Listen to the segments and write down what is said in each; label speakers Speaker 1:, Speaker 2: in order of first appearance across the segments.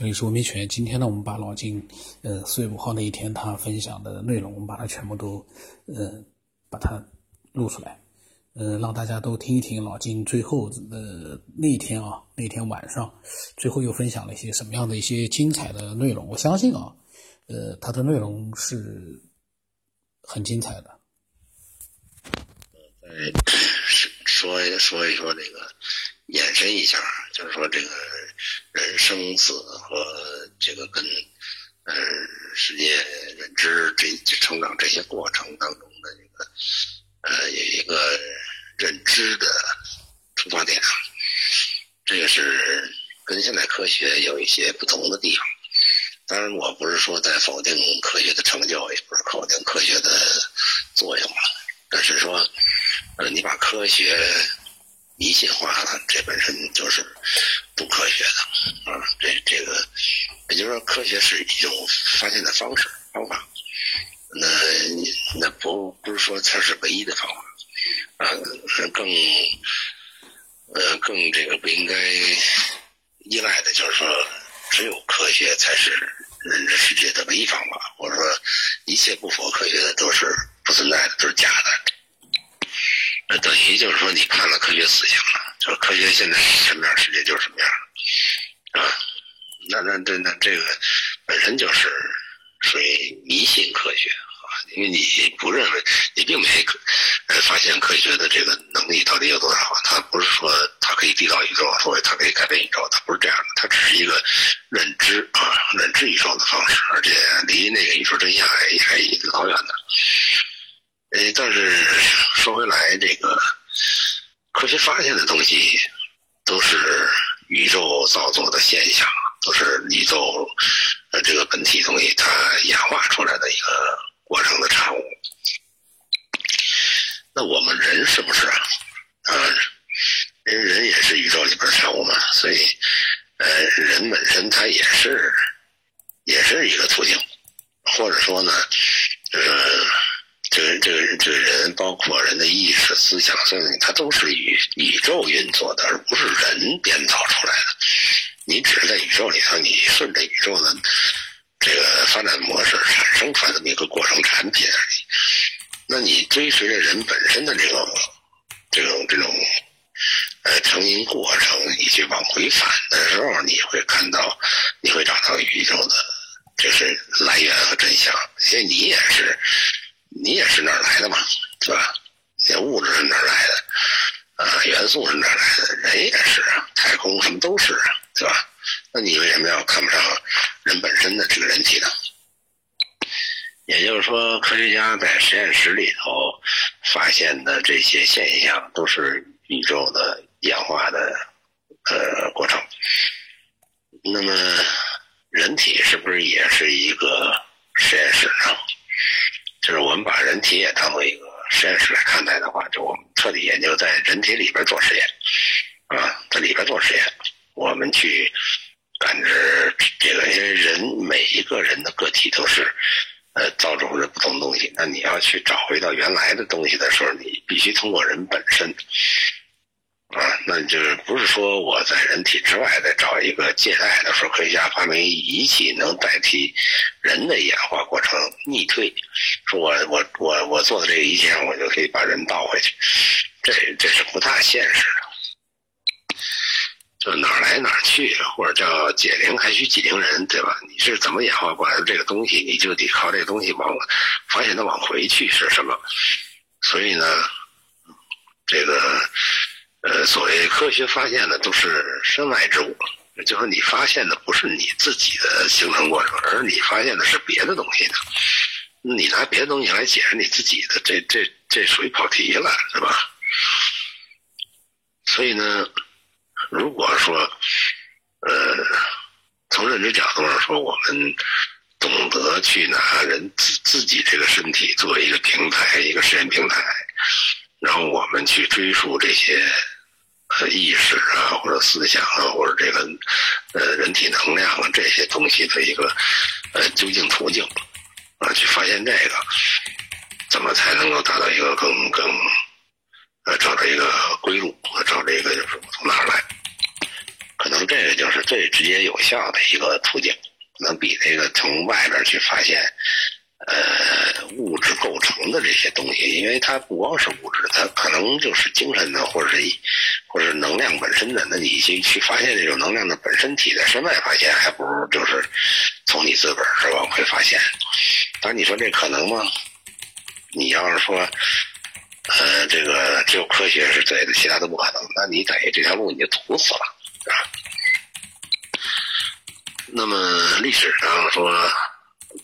Speaker 1: 这里是文明犬。今天呢，我们把老金，呃，四月五号那一天他分享的内容，我们把它全部都，呃，把它录出来，呃，让大家都听一听老金最后的那一天啊，那天晚上，最后又分享了一些什么样的一些精彩的内容。我相信啊，呃，他的内容是很精彩的。
Speaker 2: 再说说一说这个，延伸一下，就是说这个。人生死和这个跟，呃，世界认知这成长这些过程当中的一个，呃，有一个认知的出发点，这个是跟现代科学有一些不同的地方。当然，我不是说在否定科学的成就，也不是否定科学的作用了，但是说，呃，你把科学。迷信化了，这本身就是不科学的啊！这这个，也就是说，科学是一种发现的方式方法，那那不不是说它是唯一的方法啊，更呃更这个不应该依赖的，就是说，只有科学才是认知世界的唯一方法，或者说一切不符合科学的都是不存在的，都是假的。那等于就是说，你判了科学死刑了，就是科学现在什么样，世界就是什么样，啊，那那这那这个本身就是属于迷信科学啊，因为你不认为，你并没呃发现科学的这个能力到底有多少，它不是说它可以缔造宇宙，所以它可以改变宇宙，它不是这样的，它只是一个认知啊，认知宇宙的方式，而且离那个宇宙真相还还老远呢。但是说回来，这个科学发现的东西都是宇宙造作的现象，都是宇宙呃这个本体东西它演化出来的一个过程的产物。那我们人是不是啊？啊，人人也是宇宙里边产物嘛，所以呃，人本身它也是也是一个途径，或者说呢，就是。这个这个这个人，包括人的意识、思想、所以它都是宇宇宙运作的，而不是人编造出来的。你只是在宇宙里头，你顺着宇宙的这个发展模式产生出来这么一个过程产品而已。那你追随着人本身的这种这种这种呃成因过程，你去往回返的时候，你会看到，你会找到宇宙的就是来源和真相，因为你也是。你也是哪儿来的嘛，是吧？你物质是哪儿来的？啊，元素是哪儿来的？人也是啊，太空什么都是啊，是吧？那你为什么要看不上人本身的这个人体呢？也就是说，科学家在实验室里头发现的这些现象，都是宇宙的演化的呃过程。那么，人体是不是也是一个实验室呢？就是我们把人体也当做一个实验室来看待的话，就我们彻底研究在人体边做实验，啊，在里边做实验，我们去感知这个，因为人每一个人的个体都是，呃，造出了不同的东西。那你要去找回到原来的东西的时候，你必须通过人本身。啊，那就是不是说我在人体之外再找一个借代的时候，科学家发明仪器能代替人的演化过程逆推，说我我我我做的这个仪器，我就可以把人倒回去，这这是不大现实的。就哪儿来哪儿去，或者叫解铃还需系铃人，对吧？你是怎么演化过来的这个东西，你就得靠这个东西往发现它往回去是什么。所以呢，这个。呃，所谓科学发现的都是身外之物，就是你发现的不是你自己的形成过程，而你发现的是别的东西的。你拿别的东西来解释你自己的，这这这属于跑题了，是吧？所以呢，如果说，呃，从认知角度上说，我们懂得去拿人自自己这个身体作为一个平台，一个实验平台。然后我们去追溯这些呃意识啊，或者思想啊，或者这个呃人体能量啊这些东西的一个呃究竟途径啊，去发现这个，怎么才能够达到一个更更呃找到一个归路，找这个就是从哪儿来？可能这个就是最直接有效的一个途径，能比那个从外边去发现。呃，物质构成的这些东西，因为它不光是物质，它可能就是精神的，或者是，或者是能量本身的。那你去去发现这种能量的本身体，在身外发现，还不如就是从你自个儿是往回发现。但，你说这可能吗？你要是说，呃，这个只有科学是对的，其他都不可能，那你等于这条路你就堵死了，啊那么历史上说。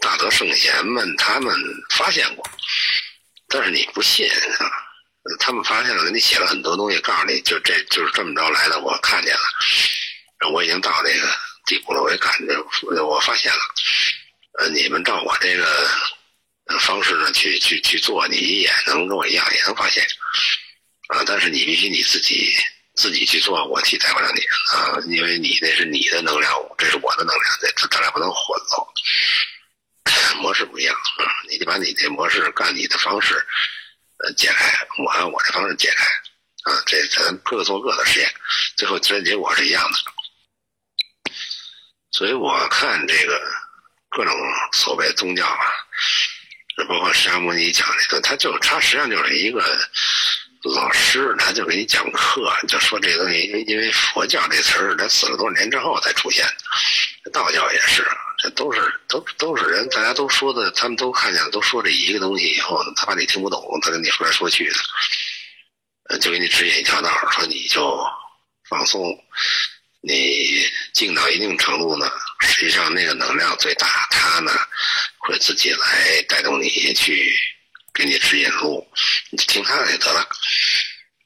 Speaker 2: 大德圣贤们，他们发现过，但是你不信啊？他们发现了，给你写了很多东西，告诉你就这就是这么着来的。我看见了，我已经到那个地步了，我也感觉我发现了。呃，你们照我这个方式呢去去去做，你也能跟我一样，也能发现啊。但是你必须你自己自己去做，我替代不了你啊，因为你那是你的能量，这是我的能量，这咱俩不能混了。模式不一样啊！你得把你这模式干你的方式，呃，解开，我按我这方式解开，啊，这咱各做各的实验，最后实验结果是一样的。所以我看这个各种所谓宗教啊，包括释迦牟尼讲这个，他就他实际上就是一个老师，他就给你讲课，就说这东西，因为因为佛教这词儿，他死了多少年之后才出现的，道教也是。这都是都都是人，大家都说的，他们都看见了，都说这一个东西以后，他怕你听不懂，他跟你说来说去的，就给你指引一条道，说你就放松，你静到一定程度呢，实际上那个能量最大，它呢会自己来带动你去给你指引路，你就听他的就得了。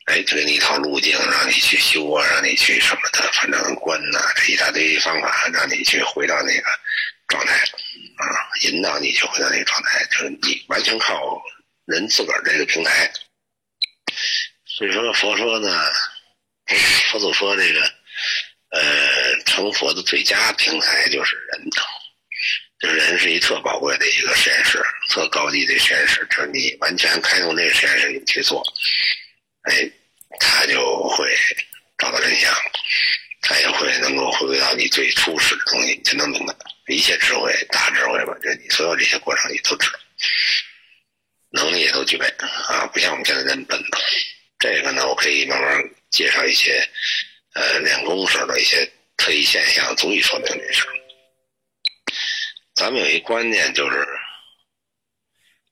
Speaker 2: 哎，给你一套路径，让你去修啊，让你去什么的，反正关呐，这一大堆方法，让你去回到那个状态，啊，引导你去回到那个状态，就是你完全靠人自个儿这个平台。所以说，佛说呢，佛祖说这个，呃，成佛的最佳平台就是人，就人是一特宝贵的一个实验室，特高级的实验室，就是你完全开动这个实验室你去做，哎。他就会找到真相，他也会能够回归到你最初始的东西，你才能明白一切智慧、大智慧吧？就你所有这些过程，你都知道，能力也都具备啊！不像我们现在人笨。这个呢，我可以慢慢介绍一些呃练功时候的一些特异现象，足以说明这事。咱们有一观念就是，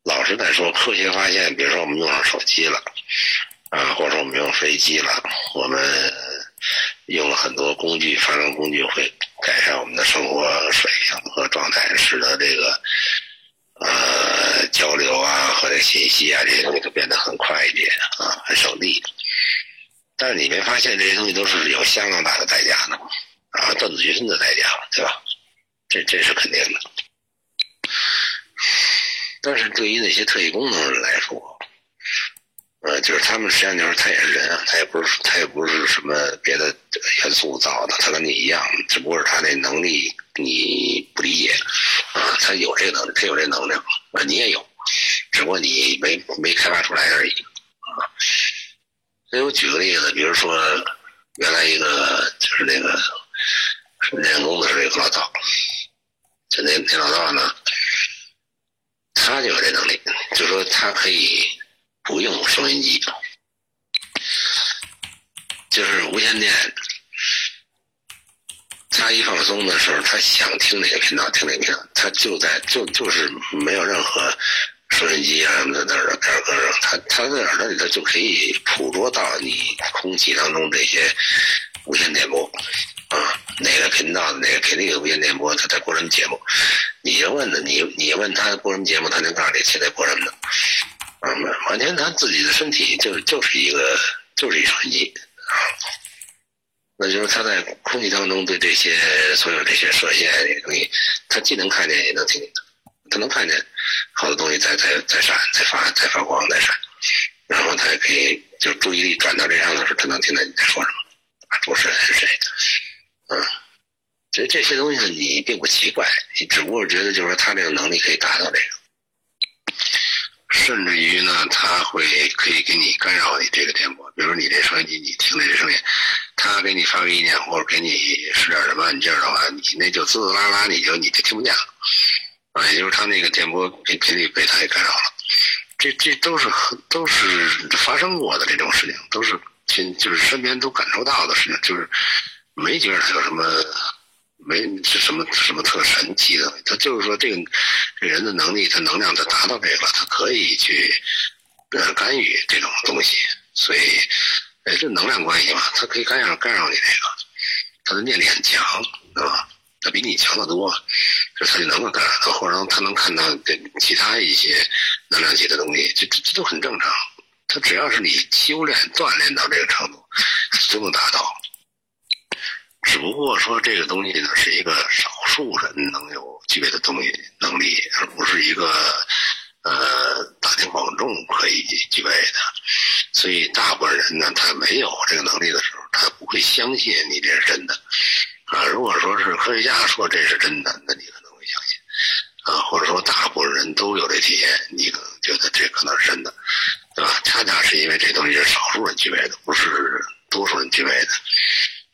Speaker 2: 老是在说科学发现，比如说我们用上手机了。啊，或者说我们用飞机了，我们用了很多工具，发明工具会改善我们的生活水平和状态，使得这个呃交流啊和这信息啊这些东西都变得很快一点啊，很省力。但是你没发现这些东西都是有相当大的代价的吗？啊，断子绝孙的代价，对吧？这这是肯定的。但是对于那些特异功能人来说，呃，就是他们实际上就是他也是人啊，他也不是他也不是什么别的元素造的，他跟你一样，只不过是他那能力你不理解啊，他有这个能力，他有这能量啊，你也有，只不过你没没开发出来而已啊。所以我举个例子，比如说原来一个就是那个练功的时候一个老道，就那那老道呢，他就有这能力，就说他可以。不用收音机，就是无线电。他一放松的时候，他想听哪个频道听哪个频道，他就在就就是没有任何收音机啊什么的那耳边搁上，他他在耳朵里头就可以捕捉到你空气当中这些无线电波啊，哪个频道哪个频率的无线电波，他在播什么节目，你问他，你你问他播什么节目，他能告诉你现在播什么呢？啊，完全他自己的身体就就是一个就是一场音啊，那就是他在空气当中对这些所有这些射线这些东西，他既能看见也能听见，他能看见好多东西在在在闪在发在发光在闪，然后他也可以就注意力转到这上的时候，他能听到你在说什么，主持人是谁，嗯，所以这些东西，你并不奇怪，你只不过觉得就是说他这个能力可以达到这个。甚至于呢，他会可以给你干扰你这个电波，比如说你这收音机，你听这声音，他给你发个意念或者给你使点什么按键的话，你那就滋滋啦啦，你就你就听不见了，啊，也就是他那个电波频频率被他给干扰了。这这都是都是发生过的这种事情，都是亲就是身边都感受到的事情，就是没觉得他有什么没是什么什么特神奇的，他就是说这个这人的能力，他能量他达到这个，他可以去呃干预这种东西，所以。哎，这能量关系嘛，他可以干扰干扰你这个，他的念力很强，对吧？他比你强得多，就他就能够干扰到，或者他能看到这其他一些能量级的东西，这这这都很正常。他只要是你修炼锻炼到这个程度，都能达到。只不过说这个东西呢，是一个少数人能有具备的东西能力，而不是一个。呃，大庭广众可以具备的，所以大部分人呢，他没有这个能力的时候，他不会相信你这是真的啊。如果说是科学家说这是真的，那你可能会相信啊。或者说大部分人都有这体验，你可能觉得这可能是真的，对吧？恰恰是因为这东西是少数人具备的，不是多数人具备的。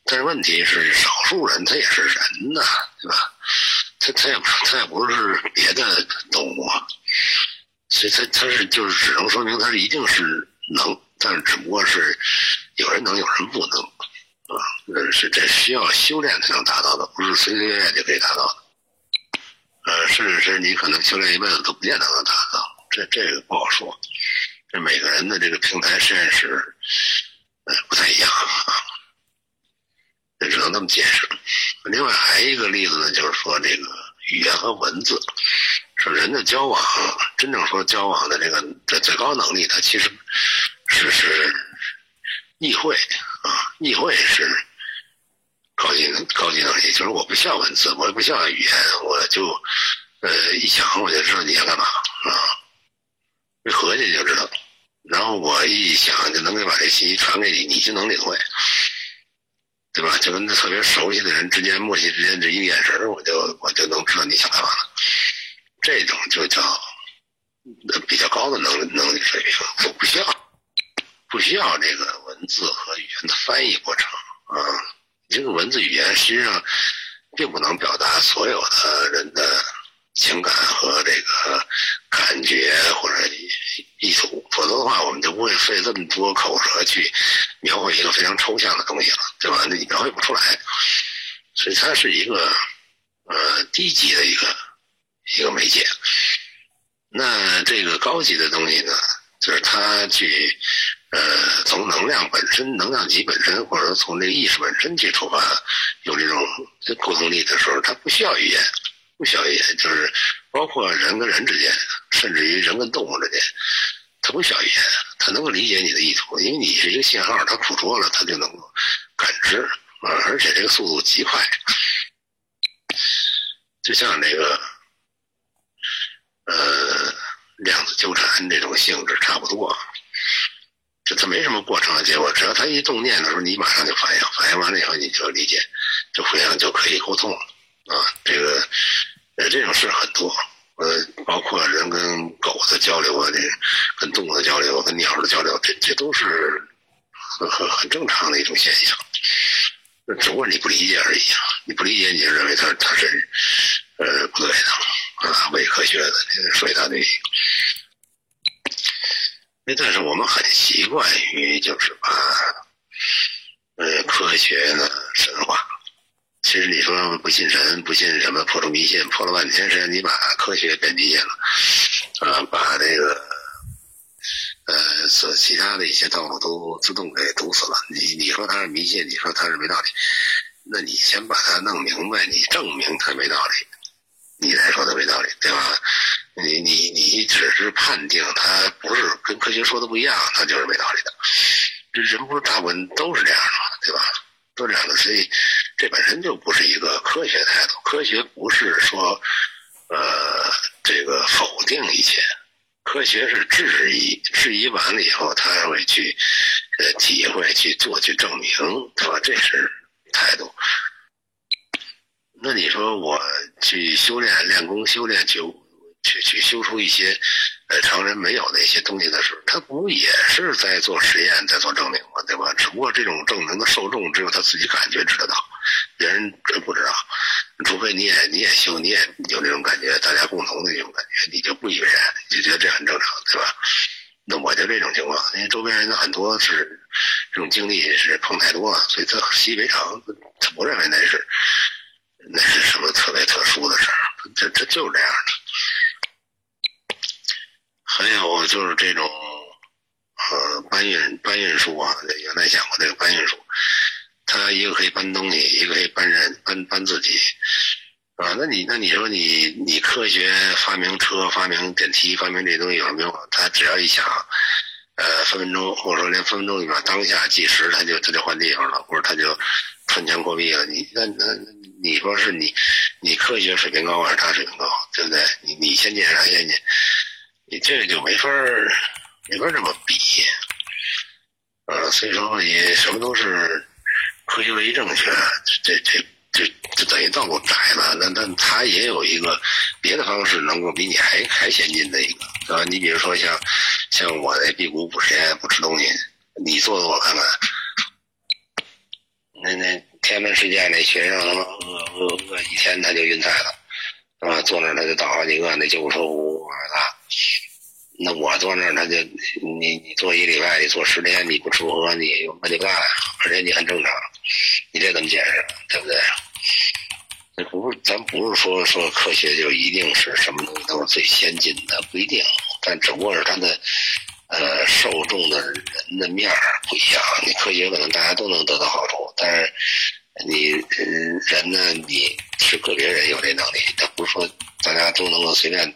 Speaker 2: 但是问题是，少数人他也是人呐，对吧？他他也他也不是别的动物。所以，他他是就是只能说明他是一定是能，但是只不过是有人能，有人不能，啊，是这需要修炼才能达到的，不是随随便便就可以达到的。呃，甚至是你可能修炼一辈子都不见得能达到，这这个不好说。这每个人的这个平台实验室，呃，不太一样啊，只能这么解释。另外还一个例子呢，就是说这个语言和文字。说人的交往，真正说交往的这个这最高能力，它其实是是意会啊，意会是高级高级能力。就是我不需要文字，我也不需要语言，我就呃一想我就知道你要干嘛啊，一合计就知道。然后我一想就能给把这信息传给你，你就能领会，对吧？就跟特别熟悉的人之间默契之间这一眼神，我就我就能知道你想干嘛了。这种就叫比较高的能能力水平，我不需要不需要这个文字和语言的翻译过程啊。这个文字语言实际上并不能表达所有的人的情感和这个感觉或者意图，否则的话，我们就不会费这么多口舌去描绘一个非常抽象的东西了，对吧？那你描绘不出来，所以它是一个呃低级的一个。一个媒介，那这个高级的东西呢，就是它去，呃，从能量本身、能量级本身，或者说从这个意识本身去出发，有这种沟通力的时候，它不需要语言，不需要语言，就是包括人跟人之间，甚至于人跟动物之间，它不需要语言，它能够理解你的意图，因为你是一个信号，它捕捉了，它就能够感知啊，而且这个速度极快，就像那个。呃，量子纠缠这种性质差不多，就它没什么过程的结果，只要它一动念的时候，你马上就反应，反应完了以后你就理解，就互相就可以沟通了啊。这个呃这种事很多，呃，包括人跟狗的交流啊，这跟动物的交流，跟鸟的交流，这这都是很很很正常的一种现象，只不过你不理解而已啊。你不理解，你就认为它它是呃不对的。啊，伪科学的，说一大堆。那但是我们很习惯于就是把，呃，科学呢神话。其实你说不信神，不信什么破除迷信，破了半天是你把科学给迷信了，啊，把这个，呃，所其他的一些道路都自动给堵死了。你你说它是迷信，你说它是没道理，那你先把它弄明白，你证明它没道理。你才说的没道理，对吧？你你你只是判定它不是跟科学说的不一样，它就是没道理的。这人不是大部分都是这样的，对吧？都这样的，所以这本身就不是一个科学态度。科学不是说，呃，这个否定一切，科学是质疑，质疑完了以后，他会去呃体会、去做、去证明，对吧？这是态度。那你说我去修炼、练功、修炼，去去去修出一些呃常人没有那些东西的时候，他不也是在做实验，在做证明吗？对吧？只不过这种证明的受众只有他自己感觉知道，别人真不知道。除非你也你也修，你也有这种感觉，大家共同的一种感觉，你就不以为然，你就觉得这很正常，对吧？那我就这种情况，因为周边人很多是这种经历是碰太多了，所以他习以为常，他不认为那是那是什么特别特殊的事儿，这这就是这样的。还有就是这种呃搬运搬运术啊，原来讲过这个搬运术，他一个可以搬东西，一个可以搬人，搬搬自己。啊，那你那你说你你科学发明车、发明电梯、发明这东西有什么用？他只要一想，呃，分分钟或者说连分分钟里面当下计时，他就他就换地方了，或者他就穿墙过壁了。你那那你说是你你科学水平高还是他水平高？对不对？你你先进还是他先进？你这个就没法没法这么比。呃，所以说你什么都是科学唯一正确，这这。就就等于道路窄了，那那他也有一个别的方式，能够比你还还先进的一个，啊？你比如说像像我那辟谷不实验不吃东西，你做做我看看。那那天安门事件那学生他妈饿饿饿一天他就晕菜了，啊？坐那儿他就倒好几个，那救护车呜呜往外拉。那我坐那儿他就你你坐一礼拜，你坐十天你不吃不喝你那就干，而且你很正常。你这怎么解释？对不对？这不是，咱不是说说科学就一定是什么东西都是最先进的，不一定。但只不过是它的呃受众的人的面儿不一样。你科学可能大家都能得到好处，但是你人呢，你是个别人有这能力，他不是说大家都能够随便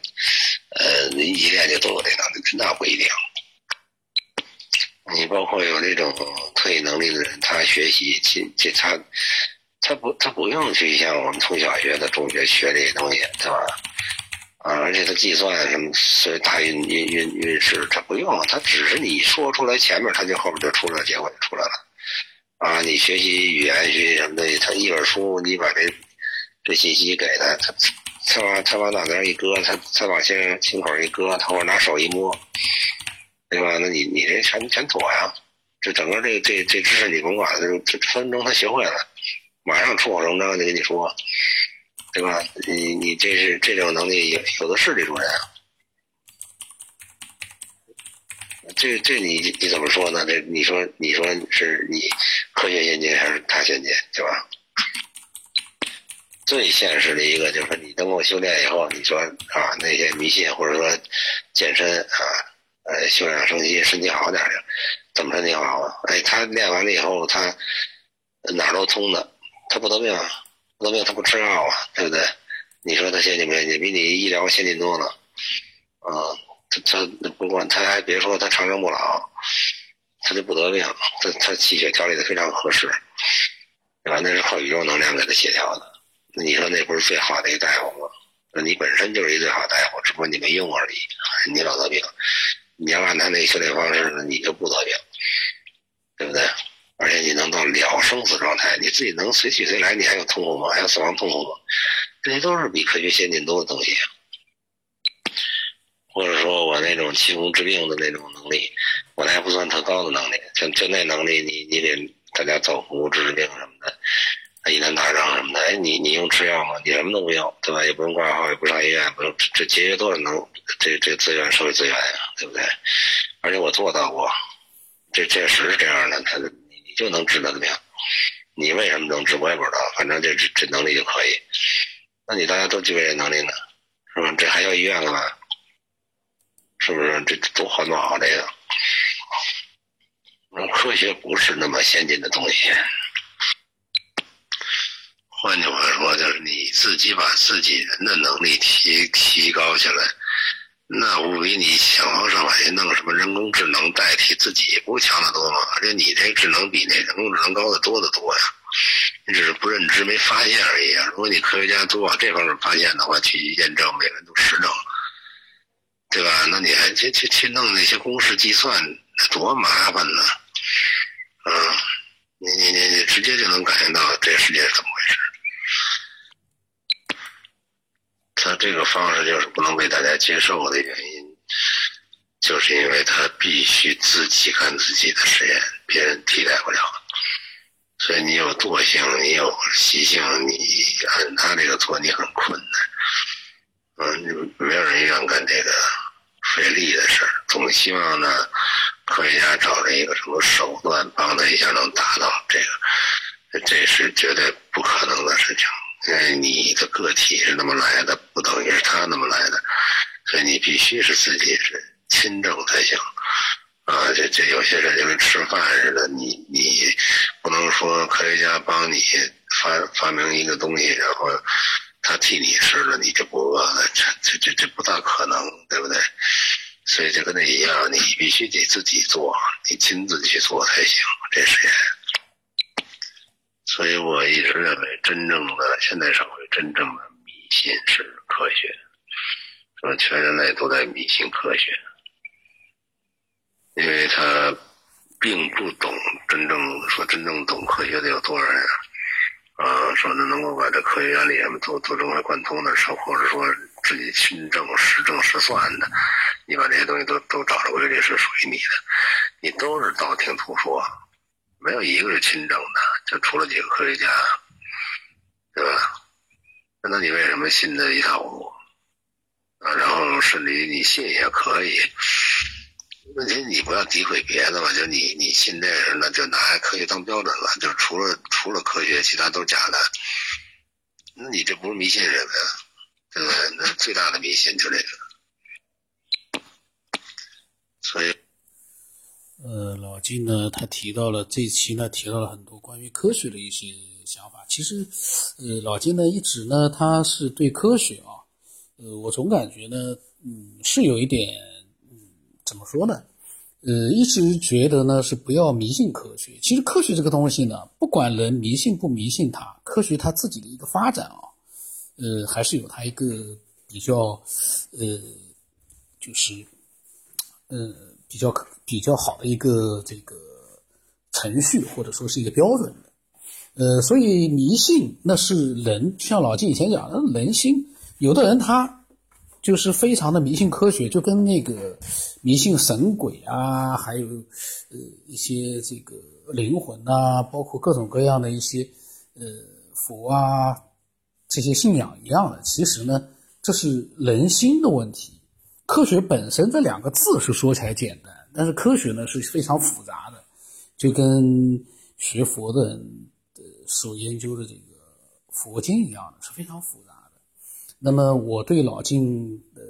Speaker 2: 呃一练就都有这能力，那不一定。你包括有这种特异能力的人，他学习，这这他，他不他不用去像我们从小学的中学学这些东西，对吧？啊，而且他计算什么，所以大运运运运势，他不用，他只是你说出来前面，他就后面就出来结果就出来了。啊，你学习语言学习什么的，他一本书，你把这这信息给他，他他往他往脑袋上一搁，他他往心心口一搁，他或者拿手一摸。对吧？那你你这全全妥呀！这整个这这这知识你甭管，这这分分钟他学会了，马上出口成章就跟你说，对吧？你你这是这种能力有有的是这种人，这这你你怎么说呢？这你说你说是你科学先进还是他先进，对吧？最现实的一个就是，你等我修炼以后，你说啊那些迷信或者说健身啊。呃，休养生息，身体好点儿怎么身体好啊？哎，他练完了以后，他哪儿都通的，他不得病啊，不得病他不吃药啊，对不对？你说他先进不先进？比你医疗先进多了，啊，他他不管他还别说他长生不老，他就不得病，他他气血调理的非常合适，对吧？那是靠宇宙能量给他协调的。那你说那不是最好的一个大夫吗？那你本身就是一最好大夫，只不过你没用而已，你老得病。你要按他那修炼方式，你就不得病，对不对？而且你能到了生死状态，你自己能随去随来，你还有痛苦吗？还有死亡痛苦吗？这些都是比科学先进多的东西。或者说我那种气功治病的那种能力，我那还不算特高的能力，就就那能力，你你给大家造福治治病什么的。一天打仗什么的，哎，你你用吃药吗？你什么都不用，对吧？也不用挂号，也不上医院，不用，这节约多少能这这资源，社会资源呀，对不对？而且我做到过，这确实是这样的，他你你就能治他的病，你为什么能治？我也不知道，反正这这这能力就可以。那你大家都具备这能力呢，是吧？这还要医院干嘛？是不是？这多环保这个，科学不是那么先进的东西。换句话说，就是你自己把自己人的能力提提高起来，那无比你想方设法去弄什么人工智能代替自己，不强得多吗？而且你这智能比那人工智能高的多得多呀，你只是不认知、没发现而已啊！如果你科学家都往这方面发现的话，去验证，每个人都实证，对吧？那你还去去去弄那些公式计算，多麻烦呢？啊，你你你你直接就能感觉到这世界是怎么回事。他这个方式就是不能被大家接受的原因，就是因为他必须自己干自己的实验，别人替代不了。所以你有惰性，你有习性，你按他这个做，你很困难。嗯，没有人愿干这个费力的事儿，总希望呢，科学家找着一个什么手段帮他一下能达到这个，这是绝对不可能的事情。因为你的个体是那么来的，不等于是他那么来的，所以你必须是自己是亲政才行。啊，这这有些事就跟吃饭似的，你你不能说科学家帮你发发明一个东西，然后他替你吃了，你就不饿了，这这这这不大可能，对不对？所以就跟那一样，你必须得自己做，你亲自去做才行，这实验。所以我一直认为，真正的现代社会，真正的迷信是科学，说全人类都在迷信科学。因为他并不懂真正说真正懂科学的有多少人啊？说那能够把这科学原理什么都都融会贯通的，说或者说自己亲证实证实算的，你把这些东西都都找着规律是属于你的，你都是道听途说，没有一个是亲证的，就除了几个科学家，对吧？那你为什么信的一套啊？然后是你你信也可以。问题你不要诋毁别的嘛，就你你信这个，那就拿科学当标准了，就除了除了科学，其他都是假的。那你这不是迷信什么呀？对不对？那最大的迷信就这个。所以，
Speaker 1: 呃，老金呢，他提到了这期呢，提到了很多关于科学的一些想法。其实，呃，老金呢，一直呢，他是对科学啊，呃，我总感觉呢，嗯，是有一点。嗯怎么说呢？呃，一直觉得呢是不要迷信科学。其实科学这个东西呢，不管人迷信不迷信它，科学它自己的一个发展啊，呃，还是有它一个比较呃，就是呃比较比较好的一个这个程序，或者说是一个标准的。呃，所以迷信那是人，像老金以前讲的人心，有的人他。就是非常的迷信科学，就跟那个迷信神鬼啊，还有呃一些这个灵魂啊，包括各种各样的一些呃佛啊这些信仰一样的。其实呢，这是人心的问题。科学本身这两个字是说起来简单，但是科学呢是非常复杂的，就跟学佛的人的所研究的这个佛经一样的，是非常复杂的。那么我对老金的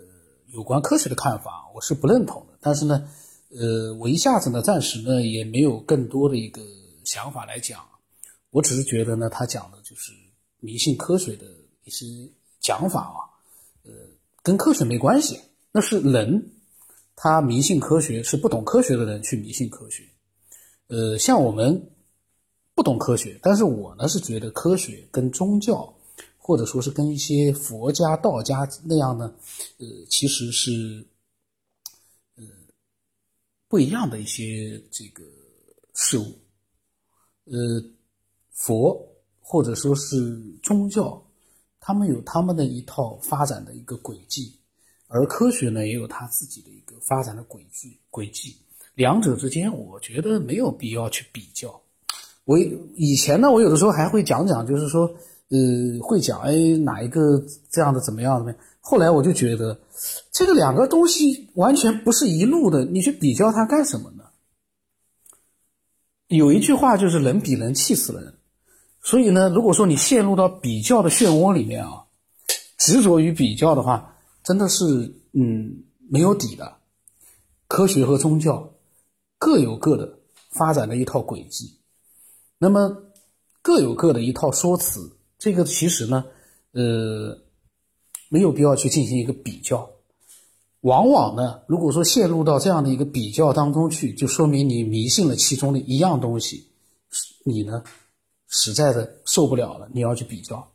Speaker 1: 有关科学的看法，我是不认同的。但是呢，呃，我一下子呢，暂时呢也没有更多的一个想法来讲。我只是觉得呢，他讲的就是迷信科学的一些讲法啊，呃，跟科学没关系。那是人他迷信科学，是不懂科学的人去迷信科学。呃，像我们不懂科学，但是我呢是觉得科学跟宗教。或者说是跟一些佛家、道家那样呢，呃，其实是，呃，不一样的一些这个事物。呃，佛或者说是宗教，他们有他们的一套发展的一个轨迹，而科学呢也有它自己的一个发展的轨迹。轨迹，两者之间，我觉得没有必要去比较。我以前呢，我有的时候还会讲讲，就是说。呃，会讲哎，哪一个这样的怎么样的？后来我就觉得，这个两个东西完全不是一路的，你去比较它干什么呢？有一句话就是“人比人气死人”，所以呢，如果说你陷入到比较的漩涡里面啊，执着于比较的话，真的是嗯没有底的。科学和宗教各有各的发展的一套轨迹，那么各有各的一套说辞。这个其实呢，呃，没有必要去进行一个比较。往往呢，如果说陷入到这样的一个比较当中去，就说明你迷信了其中的一样东西，你呢实在的受不了了，你要去比较。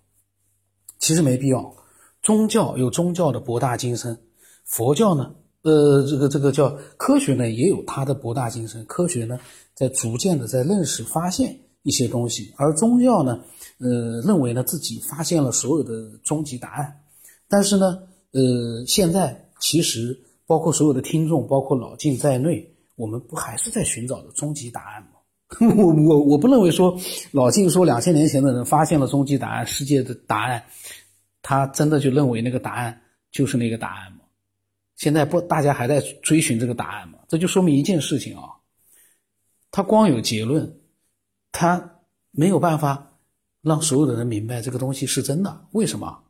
Speaker 1: 其实没必要。宗教有宗教的博大精深，佛教呢，呃，这个这个叫科学呢，也有它的博大精深。科学呢，在逐渐的在认识、发现一些东西，而宗教呢。呃，认为呢自己发现了所有的终极答案，但是呢，呃，现在其实包括所有的听众，包括老晋在内，我们不还是在寻找着终极答案吗？我我我不认为说老晋说两千年前的人发现了终极答案，世界的答案，他真的就认为那个答案就是那个答案吗？现在不，大家还在追寻这个答案吗？这就说明一件事情啊，他光有结论，他没有办法让所有的人明白这个东西是真的。为什么？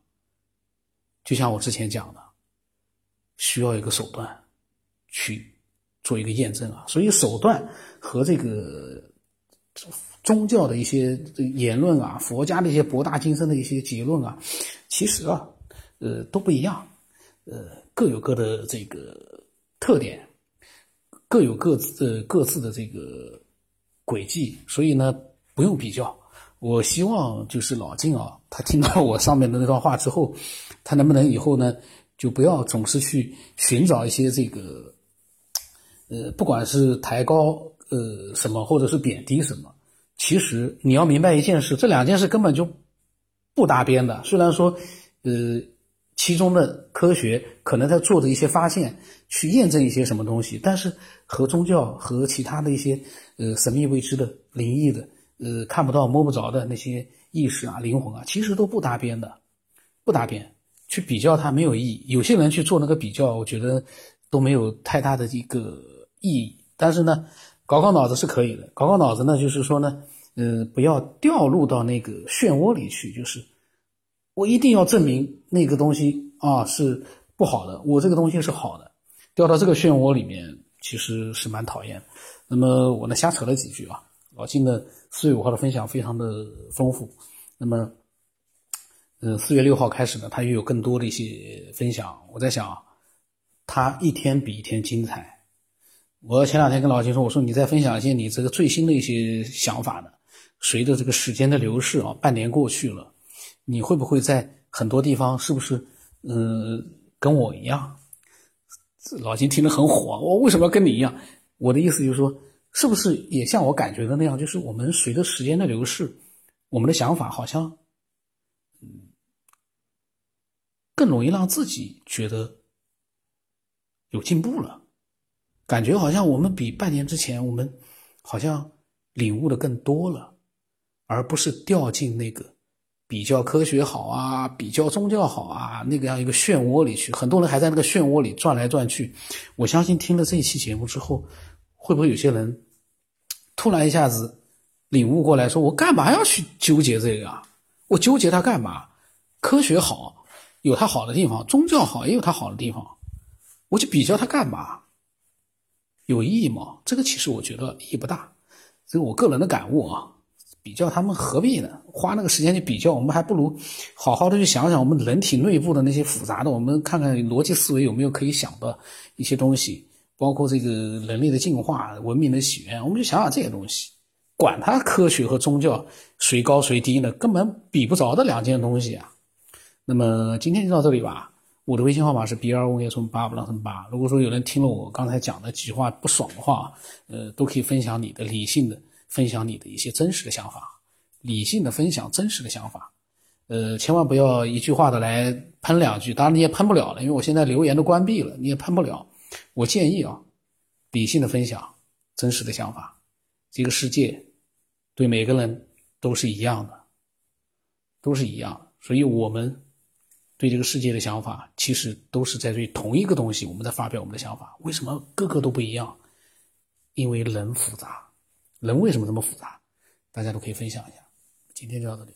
Speaker 1: 就像我之前讲的，需要一个手段去做一个验证啊。所以手段和这个宗教的一些言论啊，佛家的一些博大精深的一些结论啊，其实啊，呃，都不一样，呃。各有各的这个特点，各有各自的各自的这个轨迹，所以呢，不用比较。我希望就是老晋啊，他听到我上面的那段话之后，他能不能以后呢，就不要总是去寻找一些这个，呃，不管是抬高呃什么，或者是贬低什么，其实你要明白一件事，这两件事根本就不搭边的。虽然说，呃。其中的科学可能在做的一些发现，去验证一些什么东西，但是和宗教和其他的一些呃神秘未知的灵异的呃看不到摸不着的那些意识啊灵魂啊，其实都不搭边的，不搭边。去比较它没有意义。有些人去做那个比较，我觉得都没有太大的一个意义。但是呢，搞搞脑子是可以的。搞搞脑子呢，就是说呢，呃，不要掉入到那个漩涡里去，就是。我一定要证明那个东西啊是不好的，我这个东西是好的，掉到这个漩涡里面其实是蛮讨厌。那么我呢瞎扯了几句啊，老金的四月五号的分享非常的丰富。那么，嗯，四月六号开始呢，他又有更多的一些分享。我在想，他一天比一天精彩。我前两天跟老金说，我说你再分享一些你这个最新的一些想法呢。随着这个时间的流逝啊，半年过去了。你会不会在很多地方是不是，嗯，跟我一样？老金听得很火，我为什么要跟你一样？我的意思就是说，是不是也像我感觉的那样？就是我们随着时间的流逝，我们的想法好像，嗯，更容易让自己觉得有进步了，感觉好像我们比半年之前，我们好像领悟的更多了，而不是掉进那个。比较科学好啊，比较宗教好啊，那个样一个漩涡里去，很多人还在那个漩涡里转来转去。我相信听了这一期节目之后，会不会有些人突然一下子领悟过来说：“我干嘛要去纠结这个啊？我纠结它干嘛？科学好有它好的地方，宗教好也有它好的地方，我去比较它干嘛？有意义吗？这个其实我觉得意义不大，这是我个人的感悟啊。”比较他们何必呢？花那个时间去比较，我们还不如好好的去想想我们人体内部的那些复杂的，我们看看逻辑思维有没有可以想的一些东西，包括这个人类的进化、文明的起源，我们就想想这些东西。管它科学和宗教谁高谁低呢？根本比不着的两件东西啊。那么今天就到这里吧。我的微信号码是 b 二五幺从八不让成八。如果说有人听了我刚才讲的几句话不爽的话，呃，都可以分享你的理性的。分享你的一些真实的想法，理性的分享真实的想法，呃，千万不要一句话的来喷两句，当然你也喷不了了，因为我现在留言都关闭了，你也喷不了。我建议啊，理性的分享真实的想法，这个世界对每个人都是一样的，都是一样，所以我们对这个世界的想法，其实都是在对同一个东西，我们在发表我们的想法。为什么个个都不一样？因为人复杂。人为什么这么复杂？大家都可以分享一下。今天就到这里。